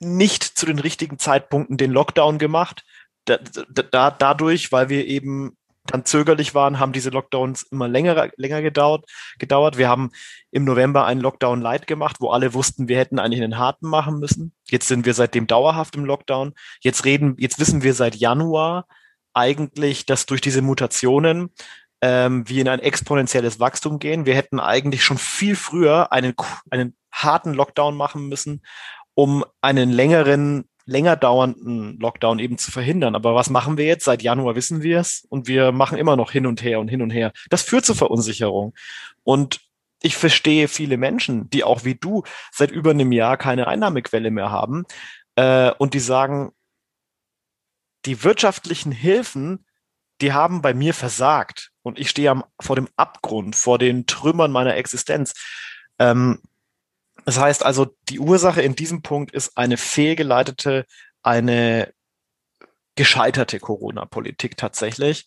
nicht zu den richtigen Zeitpunkten den Lockdown gemacht. Da, da, dadurch, weil wir eben dann zögerlich waren, haben diese Lockdowns immer länger, länger gedauert, gedauert. Wir haben im November einen Lockdown light gemacht, wo alle wussten, wir hätten eigentlich einen harten machen müssen. Jetzt sind wir seitdem dauerhaft im Lockdown. Jetzt reden, jetzt wissen wir seit Januar eigentlich, dass durch diese Mutationen ähm, wir in ein exponentielles Wachstum gehen. Wir hätten eigentlich schon viel früher einen, einen harten Lockdown machen müssen, um einen längeren, länger dauernden Lockdown eben zu verhindern. Aber was machen wir jetzt? Seit Januar wissen wir es und wir machen immer noch hin und her und hin und her. Das führt zu Verunsicherung. Und ich verstehe viele Menschen, die auch wie du seit über einem Jahr keine Einnahmequelle mehr haben äh, und die sagen, die wirtschaftlichen Hilfen die haben bei mir versagt und ich stehe am, vor dem Abgrund, vor den Trümmern meiner Existenz. Ähm, das heißt also, die Ursache in diesem Punkt ist eine fehlgeleitete, eine gescheiterte Corona-Politik tatsächlich.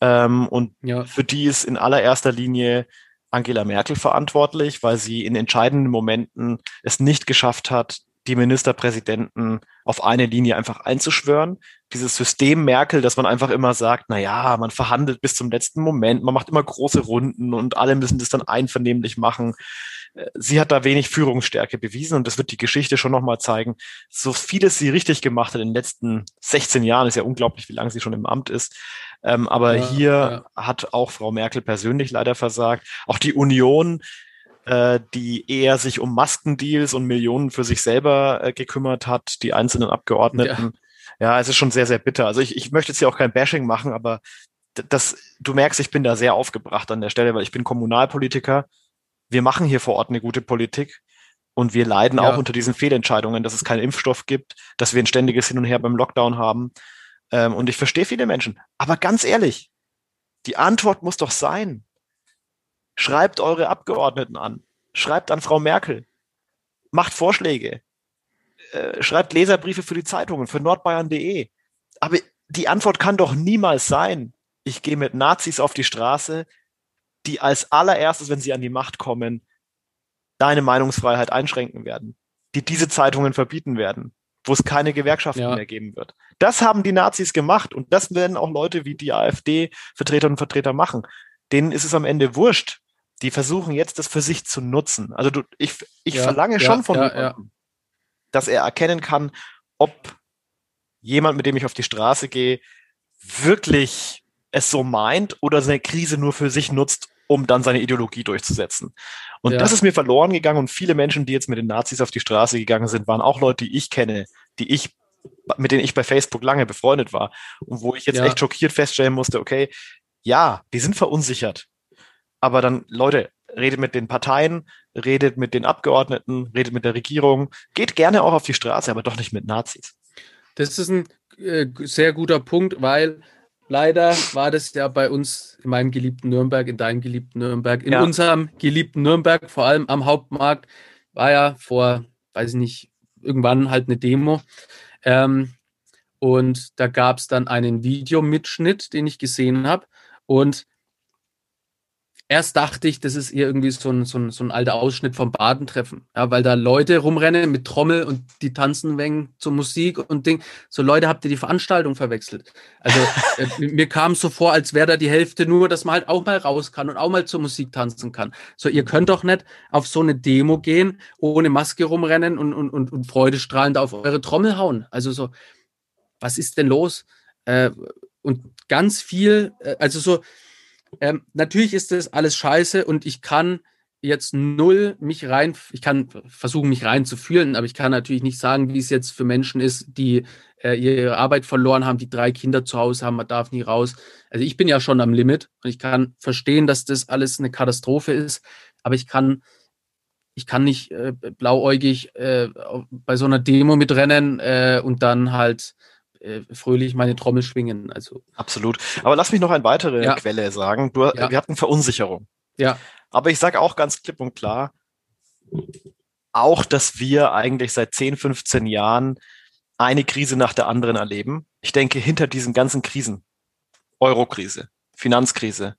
Ähm, und ja. für die ist in allererster Linie Angela Merkel verantwortlich, weil sie in entscheidenden Momenten es nicht geschafft hat, die Ministerpräsidenten auf eine Linie einfach einzuschwören. Dieses System Merkel, dass man einfach immer sagt, na ja, man verhandelt bis zum letzten Moment, man macht immer große Runden und alle müssen das dann einvernehmlich machen. Äh, sie hat da wenig Führungsstärke bewiesen und das wird die Geschichte schon nochmal zeigen. So vieles sie richtig gemacht hat in den letzten 16 Jahren, ist ja unglaublich, wie lange sie schon im Amt ist. Ähm, aber ja, hier ja. hat auch Frau Merkel persönlich leider versagt. Auch die Union, äh, die eher sich um Maskendeals und Millionen für sich selber äh, gekümmert hat, die einzelnen Abgeordneten. Ja. ja, es ist schon sehr, sehr bitter. Also ich, ich möchte jetzt hier auch kein Bashing machen, aber das, du merkst, ich bin da sehr aufgebracht an der Stelle, weil ich bin Kommunalpolitiker. Wir machen hier vor Ort eine gute Politik. Und wir leiden ja. auch unter diesen Fehlentscheidungen, dass es keinen Impfstoff gibt, dass wir ein ständiges Hin und Her beim Lockdown haben. Ähm, und ich verstehe viele Menschen. Aber ganz ehrlich, die Antwort muss doch sein, Schreibt eure Abgeordneten an. Schreibt an Frau Merkel. Macht Vorschläge. Äh, schreibt Leserbriefe für die Zeitungen, für nordbayern.de. Aber die Antwort kann doch niemals sein, ich gehe mit Nazis auf die Straße, die als allererstes, wenn sie an die Macht kommen, deine Meinungsfreiheit einschränken werden, die diese Zeitungen verbieten werden, wo es keine Gewerkschaften ja. mehr geben wird. Das haben die Nazis gemacht und das werden auch Leute wie die AfD-Vertreterinnen und Vertreter machen. Denen ist es am Ende wurscht, die versuchen jetzt, das für sich zu nutzen. Also du, ich, ich ja, verlange ja, schon von ja, jemandem, dass er erkennen kann, ob jemand, mit dem ich auf die Straße gehe, wirklich es so meint oder seine Krise nur für sich nutzt, um dann seine Ideologie durchzusetzen. Und das ist mir verloren gegangen und viele Menschen, die jetzt mit den Nazis auf die Straße gegangen sind, waren auch Leute, die ich kenne, die ich mit denen ich bei Facebook lange befreundet war und wo ich jetzt echt schockiert feststellen musste, okay, ja, die sind verunsichert aber dann, Leute, redet mit den Parteien, redet mit den Abgeordneten, redet mit der Regierung, geht gerne auch auf die Straße, aber doch nicht mit Nazis. Das ist ein äh, sehr guter Punkt, weil leider war das ja bei uns in meinem geliebten Nürnberg, in deinem geliebten Nürnberg, in ja. unserem geliebten Nürnberg, vor allem am Hauptmarkt, war ja vor, weiß ich nicht, irgendwann halt eine Demo. Ähm, und da gab es dann einen Videomitschnitt, den ich gesehen habe. Und erst dachte ich, das ist irgendwie so ein, so ein, so ein alter Ausschnitt vom Badentreffen. Ja, weil da Leute rumrennen mit Trommel und die tanzen wegen zur Musik und Ding. So Leute, habt ihr die Veranstaltung verwechselt? Also äh, mir kam es so vor, als wäre da die Hälfte nur, dass man halt auch mal raus kann und auch mal zur Musik tanzen kann. So, ihr könnt doch nicht auf so eine Demo gehen, ohne Maske rumrennen und, und, und, und freudestrahlend auf eure Trommel hauen. Also so, was ist denn los? Äh, und ganz viel, äh, also so, ähm, natürlich ist das alles scheiße und ich kann jetzt null mich rein, ich kann versuchen, mich reinzufühlen, aber ich kann natürlich nicht sagen, wie es jetzt für Menschen ist, die äh, ihre Arbeit verloren haben, die drei Kinder zu Hause haben, man darf nie raus. Also ich bin ja schon am Limit und ich kann verstehen, dass das alles eine Katastrophe ist, aber ich kann ich kann nicht äh, blauäugig äh, bei so einer Demo mitrennen äh, und dann halt äh, fröhlich meine Trommel schwingen. Also. Absolut. Aber lass mich noch eine weitere ja. Quelle sagen. Du, ja. Wir hatten Verunsicherung. Ja. Aber ich sage auch ganz klipp und klar, auch, dass wir eigentlich seit 10, 15 Jahren eine Krise nach der anderen erleben. Ich denke, hinter diesen ganzen Krisen, Eurokrise, Finanzkrise,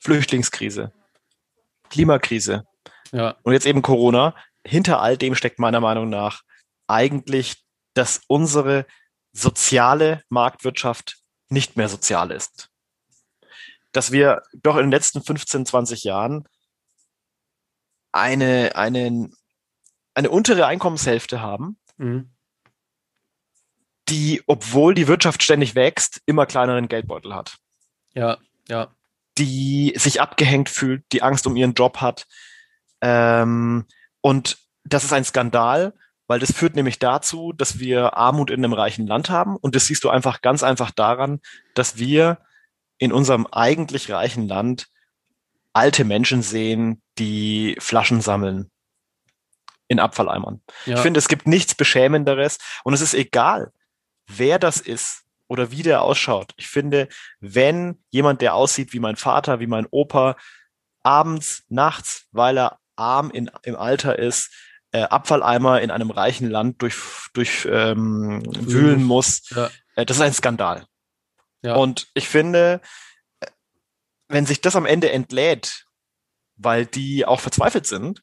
Flüchtlingskrise, Klimakrise ja. und jetzt eben Corona, hinter all dem steckt meiner Meinung nach eigentlich, dass unsere soziale Marktwirtschaft nicht mehr sozial ist. Dass wir doch in den letzten 15, 20 Jahren eine, eine, eine untere Einkommenshälfte haben, mhm. die, obwohl die Wirtschaft ständig wächst, immer kleineren Geldbeutel hat. Ja, ja. Die sich abgehängt fühlt, die Angst um ihren Job hat. Ähm, und das ist ein Skandal, weil das führt nämlich dazu, dass wir Armut in einem reichen Land haben und das siehst du einfach ganz einfach daran, dass wir in unserem eigentlich reichen Land alte Menschen sehen, die Flaschen sammeln in Abfalleimern. Ja. Ich finde, es gibt nichts Beschämenderes und es ist egal, wer das ist oder wie der ausschaut. Ich finde, wenn jemand, der aussieht wie mein Vater, wie mein Opa, abends, nachts, weil er arm in, im Alter ist, äh, Abfalleimer in einem reichen Land durch, durch ähm, wühlen muss. Ja. Äh, das ist ein Skandal. Ja. Und ich finde, äh, wenn sich das am Ende entlädt, weil die auch verzweifelt sind,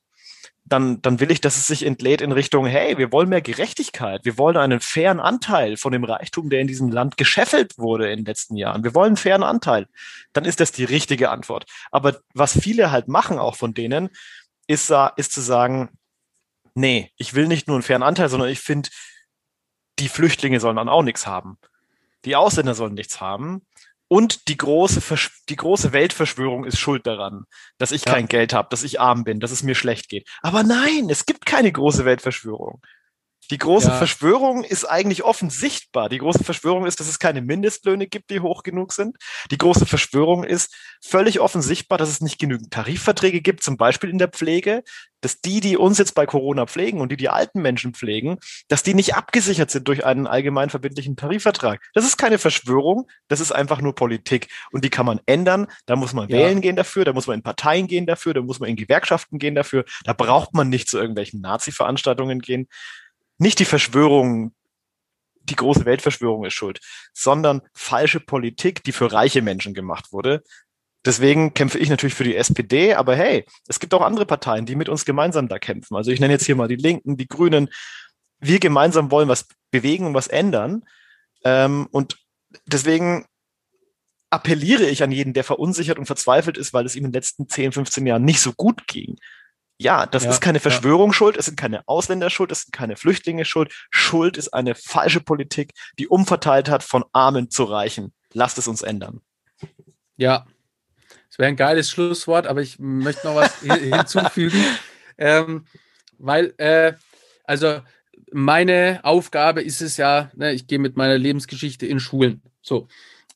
dann, dann will ich, dass es sich entlädt in Richtung, hey, wir wollen mehr Gerechtigkeit, wir wollen einen fairen Anteil von dem Reichtum, der in diesem Land gescheffelt wurde in den letzten Jahren. Wir wollen einen fairen Anteil. Dann ist das die richtige Antwort. Aber was viele halt machen, auch von denen, ist, ist zu sagen, nee, ich will nicht nur einen fairen Anteil, sondern ich finde, die Flüchtlinge sollen dann auch nichts haben. Die Ausländer sollen nichts haben. Und die große, die große Weltverschwörung ist schuld daran, dass ich ja. kein Geld habe, dass ich arm bin, dass es mir schlecht geht. Aber nein, es gibt keine große Weltverschwörung. Die große ja. Verschwörung ist eigentlich offen sichtbar. Die große Verschwörung ist, dass es keine Mindestlöhne gibt, die hoch genug sind. Die große Verschwörung ist völlig offen sichtbar, dass es nicht genügend Tarifverträge gibt, zum Beispiel in der Pflege, dass die, die uns jetzt bei Corona pflegen und die die alten Menschen pflegen, dass die nicht abgesichert sind durch einen allgemein verbindlichen Tarifvertrag. Das ist keine Verschwörung, das ist einfach nur Politik. Und die kann man ändern. Da muss man ja. wählen gehen dafür, da muss man in Parteien gehen dafür, da muss man in Gewerkschaften gehen dafür. Da braucht man nicht zu irgendwelchen Nazi-Veranstaltungen gehen nicht die Verschwörung, die große Weltverschwörung ist schuld, sondern falsche Politik, die für reiche Menschen gemacht wurde. Deswegen kämpfe ich natürlich für die SPD, aber hey, es gibt auch andere Parteien, die mit uns gemeinsam da kämpfen. Also ich nenne jetzt hier mal die Linken, die Grünen. Wir gemeinsam wollen was bewegen und was ändern. Ähm, und deswegen appelliere ich an jeden, der verunsichert und verzweifelt ist, weil es ihm in den letzten 10, 15 Jahren nicht so gut ging. Ja, das ja, ist keine Verschwörung ja. schuld, es sind keine Ausländer schuld, es sind keine Flüchtlinge schuld. Schuld ist eine falsche Politik, die umverteilt hat von Armen zu Reichen. Lasst es uns ändern. Ja, das wäre ein geiles Schlusswort, aber ich möchte noch was hinzufügen. Ähm, weil, äh, also meine Aufgabe ist es ja, ne, ich gehe mit meiner Lebensgeschichte in Schulen. So.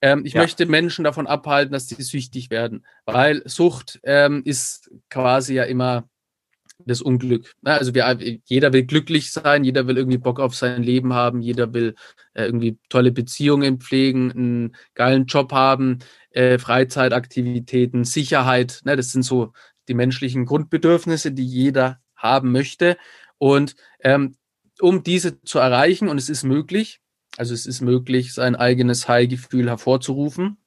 Ähm, ich ja. möchte Menschen davon abhalten, dass sie süchtig werden, weil Sucht ähm, ist quasi ja immer das Unglück. Also wir, jeder will glücklich sein, jeder will irgendwie Bock auf sein Leben haben, jeder will äh, irgendwie tolle Beziehungen pflegen, einen geilen Job haben, äh, Freizeitaktivitäten, Sicherheit. Ne? Das sind so die menschlichen Grundbedürfnisse, die jeder haben möchte. Und ähm, um diese zu erreichen, und es ist möglich, also es ist möglich, sein eigenes High-Gefühl hervorzurufen.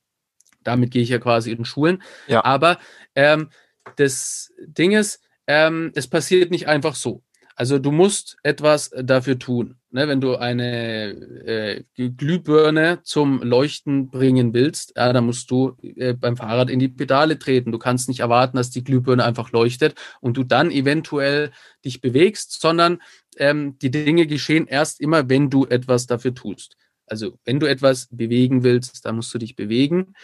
Damit gehe ich ja quasi in Schulen. Ja. Aber ähm, das Ding ist, ähm, es passiert nicht einfach so. Also du musst etwas dafür tun. Ne, wenn du eine äh, Glühbirne zum Leuchten bringen willst, ja, dann musst du äh, beim Fahrrad in die Pedale treten. Du kannst nicht erwarten, dass die Glühbirne einfach leuchtet und du dann eventuell dich bewegst, sondern ähm, die Dinge geschehen erst immer, wenn du etwas dafür tust. Also wenn du etwas bewegen willst, dann musst du dich bewegen.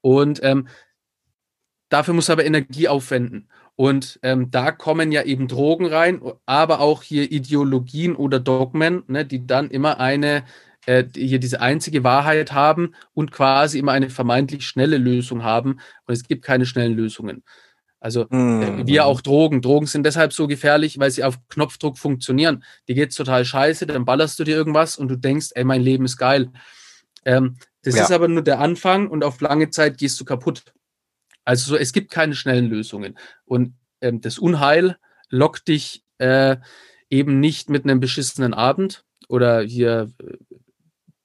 Und ähm, dafür musst du aber Energie aufwenden. Und ähm, da kommen ja eben Drogen rein, aber auch hier Ideologien oder Dogmen, ne, die dann immer eine, äh, hier diese einzige Wahrheit haben und quasi immer eine vermeintlich schnelle Lösung haben. Und es gibt keine schnellen Lösungen. Also mhm. äh, wie auch Drogen. Drogen sind deshalb so gefährlich, weil sie auf Knopfdruck funktionieren. Die geht's total scheiße, dann ballerst du dir irgendwas und du denkst, ey, mein Leben ist geil. Ähm, das ja. ist aber nur der Anfang und auf lange Zeit gehst du kaputt. Also so, es gibt keine schnellen Lösungen. Und ähm, das Unheil lockt dich äh, eben nicht mit einem beschissenen Abend oder hier äh,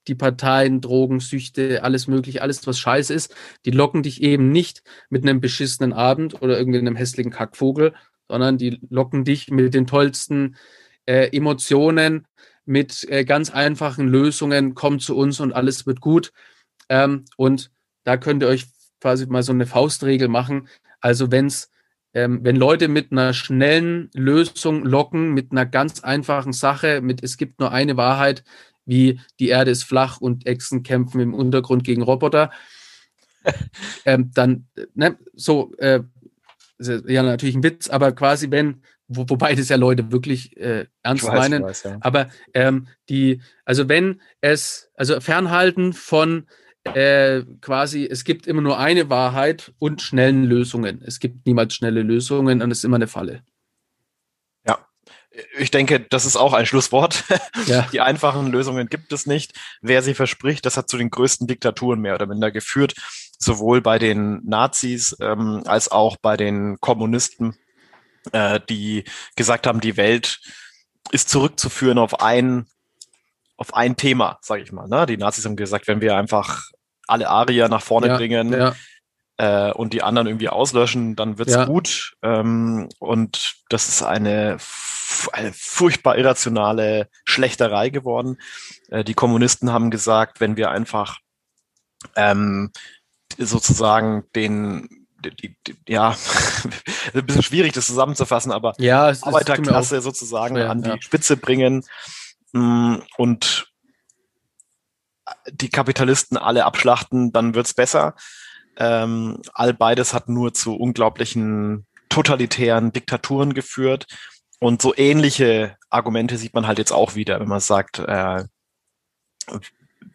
die Parteien, Drogen, Süchte, alles mögliche, alles, was scheiße ist, die locken dich eben nicht mit einem beschissenen Abend oder irgendwie einem hässlichen Kackvogel, sondern die locken dich mit den tollsten äh, Emotionen, mit äh, ganz einfachen Lösungen, komm zu uns und alles wird gut. Ähm, und da könnt ihr euch quasi mal so eine Faustregel machen. Also wenn's, ähm, wenn Leute mit einer schnellen Lösung locken, mit einer ganz einfachen Sache, mit es gibt nur eine Wahrheit, wie die Erde ist flach und Echsen kämpfen im Untergrund gegen Roboter, ähm, dann, ne, so, äh, ja, natürlich ein Witz, aber quasi, wenn, wo, wobei das ja Leute wirklich äh, ernst weiß, meinen, weiß, ja. aber ähm, die, also wenn es, also fernhalten von äh, quasi, es gibt immer nur eine Wahrheit und schnellen Lösungen. Es gibt niemals schnelle Lösungen und es ist immer eine Falle. Ja, ich denke, das ist auch ein Schlusswort. Ja. Die einfachen Lösungen gibt es nicht. Wer sie verspricht, das hat zu den größten Diktaturen mehr oder minder geführt, sowohl bei den Nazis ähm, als auch bei den Kommunisten, äh, die gesagt haben, die Welt ist zurückzuführen auf ein auf ein Thema, sage ich mal. Ne? Die Nazis haben gesagt, wenn wir einfach alle Arier nach vorne ja, bringen, ja. äh, und die anderen irgendwie auslöschen, dann wird's ja. gut. Ähm, und das ist eine, eine furchtbar irrationale Schlechterei geworden. Äh, die Kommunisten haben gesagt, wenn wir einfach ähm, sozusagen den die, die, ja, ein bisschen schwierig, das zusammenzufassen, aber ja, Arbeiterklasse sozusagen schwer, an die ja. Spitze bringen und die Kapitalisten alle abschlachten, dann wird's besser. Ähm, all beides hat nur zu unglaublichen totalitären Diktaturen geführt. Und so ähnliche Argumente sieht man halt jetzt auch wieder, wenn man sagt, äh,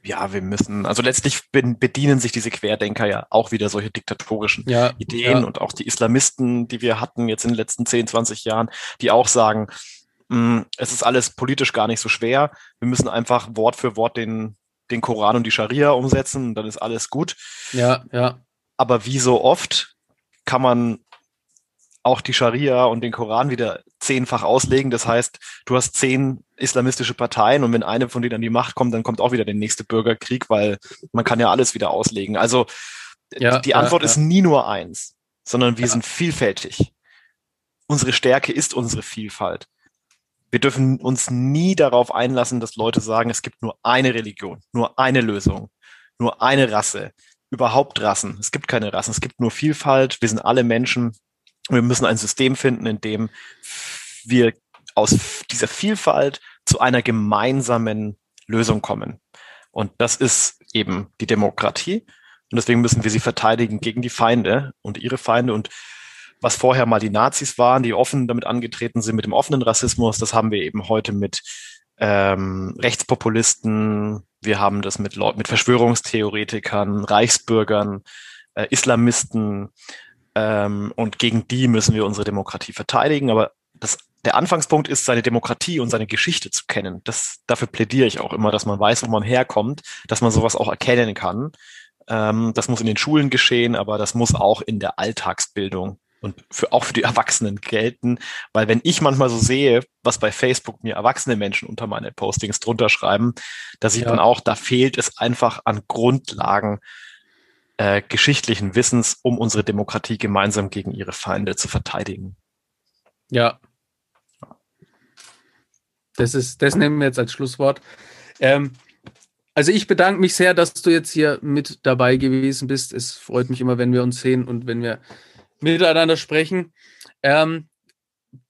ja, wir müssen, also letztlich bedienen sich diese Querdenker ja auch wieder solche diktatorischen ja, Ideen ja. und auch die Islamisten, die wir hatten jetzt in den letzten 10, 20 Jahren, die auch sagen, mm, es ist alles politisch gar nicht so schwer. Wir müssen einfach Wort für Wort den, den Koran und die Scharia umsetzen, und dann ist alles gut. Ja, ja. Aber wie so oft kann man auch die Scharia und den Koran wieder zehnfach auslegen. Das heißt, du hast zehn islamistische Parteien und wenn eine von denen an die Macht kommt, dann kommt auch wieder der nächste Bürgerkrieg, weil man kann ja alles wieder auslegen. Also ja, die Antwort ja, ja. ist nie nur eins, sondern wir sind vielfältig. Unsere Stärke ist unsere Vielfalt. Wir dürfen uns nie darauf einlassen, dass Leute sagen, es gibt nur eine Religion, nur eine Lösung, nur eine Rasse, überhaupt Rassen. Es gibt keine Rassen, es gibt nur Vielfalt. Wir sind alle Menschen wir müssen ein System finden, in dem wir aus dieser Vielfalt zu einer gemeinsamen Lösung kommen. Und das ist eben die Demokratie. Und deswegen müssen wir sie verteidigen gegen die Feinde und ihre Feinde. Und was vorher mal die Nazis waren, die offen damit angetreten sind, mit dem offenen Rassismus, das haben wir eben heute mit ähm, Rechtspopulisten, wir haben das mit Leuten, mit Verschwörungstheoretikern, Reichsbürgern, äh, Islamisten, ähm, und gegen die müssen wir unsere Demokratie verteidigen. Aber das, der Anfangspunkt ist, seine Demokratie und seine Geschichte zu kennen. Das, dafür plädiere ich auch immer, dass man weiß, wo man herkommt, dass man sowas auch erkennen kann. Ähm, das muss in den Schulen geschehen, aber das muss auch in der Alltagsbildung und für, auch für die Erwachsenen gelten. Weil wenn ich manchmal so sehe, was bei Facebook mir erwachsene Menschen unter meine Postings drunter schreiben, da sieht ja. man auch, da fehlt es einfach an Grundlagen, äh, geschichtlichen Wissens, um unsere Demokratie gemeinsam gegen ihre Feinde zu verteidigen. Ja. Das ist, das nehmen wir jetzt als Schlusswort. Ähm, also ich bedanke mich sehr, dass du jetzt hier mit dabei gewesen bist. Es freut mich immer, wenn wir uns sehen und wenn wir miteinander sprechen. Ähm,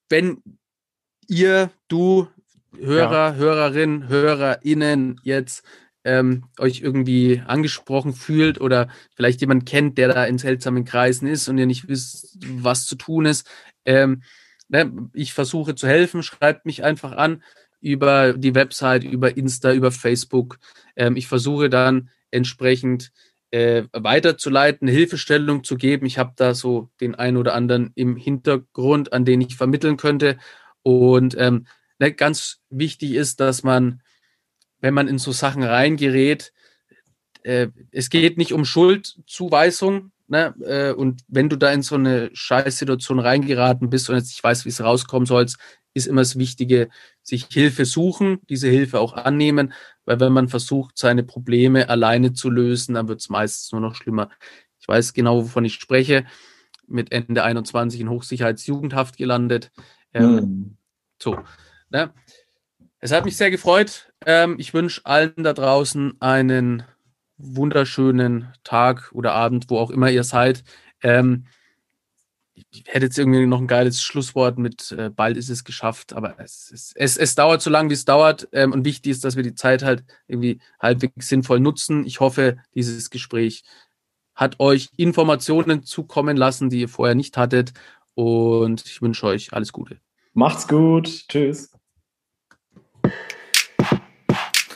wenn ihr, du, Hörer, ja. Hörerin, HörerInnen jetzt ähm, euch irgendwie angesprochen fühlt oder vielleicht jemand kennt, der da in seltsamen Kreisen ist und ihr nicht wisst, was zu tun ist. Ähm, ne, ich versuche zu helfen, schreibt mich einfach an über die Website, über Insta, über Facebook. Ähm, ich versuche dann entsprechend äh, weiterzuleiten, Hilfestellung zu geben. Ich habe da so den einen oder anderen im Hintergrund, an den ich vermitteln könnte. Und ähm, ne, ganz wichtig ist, dass man wenn man in so Sachen reingerät, äh, es geht nicht um Schuldzuweisung. Ne? Äh, und wenn du da in so eine Scheißsituation reingeraten bist und jetzt nicht weißt, wie es rauskommen soll, ist immer das Wichtige, sich Hilfe suchen, diese Hilfe auch annehmen, weil wenn man versucht, seine Probleme alleine zu lösen, dann wird es meistens nur noch schlimmer. Ich weiß genau, wovon ich spreche. Mit Ende 21 in Hochsicherheitsjugendhaft gelandet. Ähm, hm. So. Ne? Es hat mich sehr gefreut. Ähm, ich wünsche allen da draußen einen wunderschönen Tag oder Abend, wo auch immer ihr seid. Ähm, ich hätte jetzt irgendwie noch ein geiles Schlusswort mit äh, bald ist es geschafft, aber es, es, es, es dauert so lange, wie es dauert. Ähm, und wichtig ist, dass wir die Zeit halt irgendwie halbwegs sinnvoll nutzen. Ich hoffe, dieses Gespräch hat euch Informationen zukommen lassen, die ihr vorher nicht hattet. Und ich wünsche euch alles Gute. Macht's gut. Tschüss.